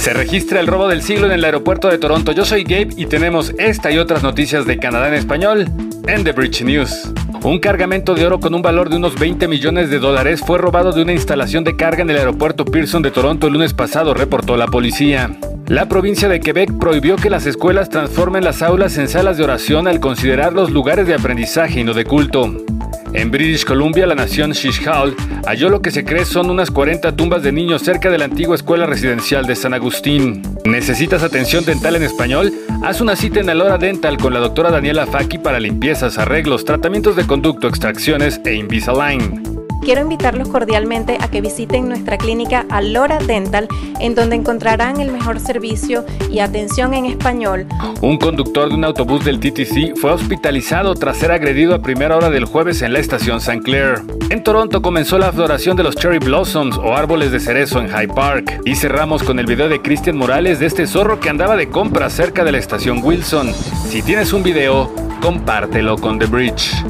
Se registra el robo del siglo en el aeropuerto de Toronto. Yo soy Gabe y tenemos esta y otras noticias de Canadá en español en The Bridge News. Un cargamento de oro con un valor de unos 20 millones de dólares fue robado de una instalación de carga en el aeropuerto Pearson de Toronto el lunes pasado, reportó la policía. La provincia de Quebec prohibió que las escuelas transformen las aulas en salas de oración al considerarlos lugares de aprendizaje y no de culto. En British Columbia, la nación Shishal halló lo que se cree son unas 40 tumbas de niños cerca de la antigua escuela residencial de San Agustín. ¿Necesitas atención dental en español? Haz una cita en Alora Dental con la doctora Daniela Faki para limpiezas, arreglos, tratamientos de conducto, extracciones e Invisalign. Quiero invitarlos cordialmente a que visiten nuestra clínica Alora Dental, en donde encontrarán el mejor servicio y atención en español. Un conductor de un autobús del TTC fue hospitalizado tras ser agredido a primera hora del jueves en la estación St. Clair. En Toronto comenzó la floración de los Cherry Blossoms o árboles de cerezo en High Park. Y cerramos con el video de Christian Morales de este zorro que andaba de compra cerca de la estación Wilson. Si tienes un video, compártelo con The Bridge.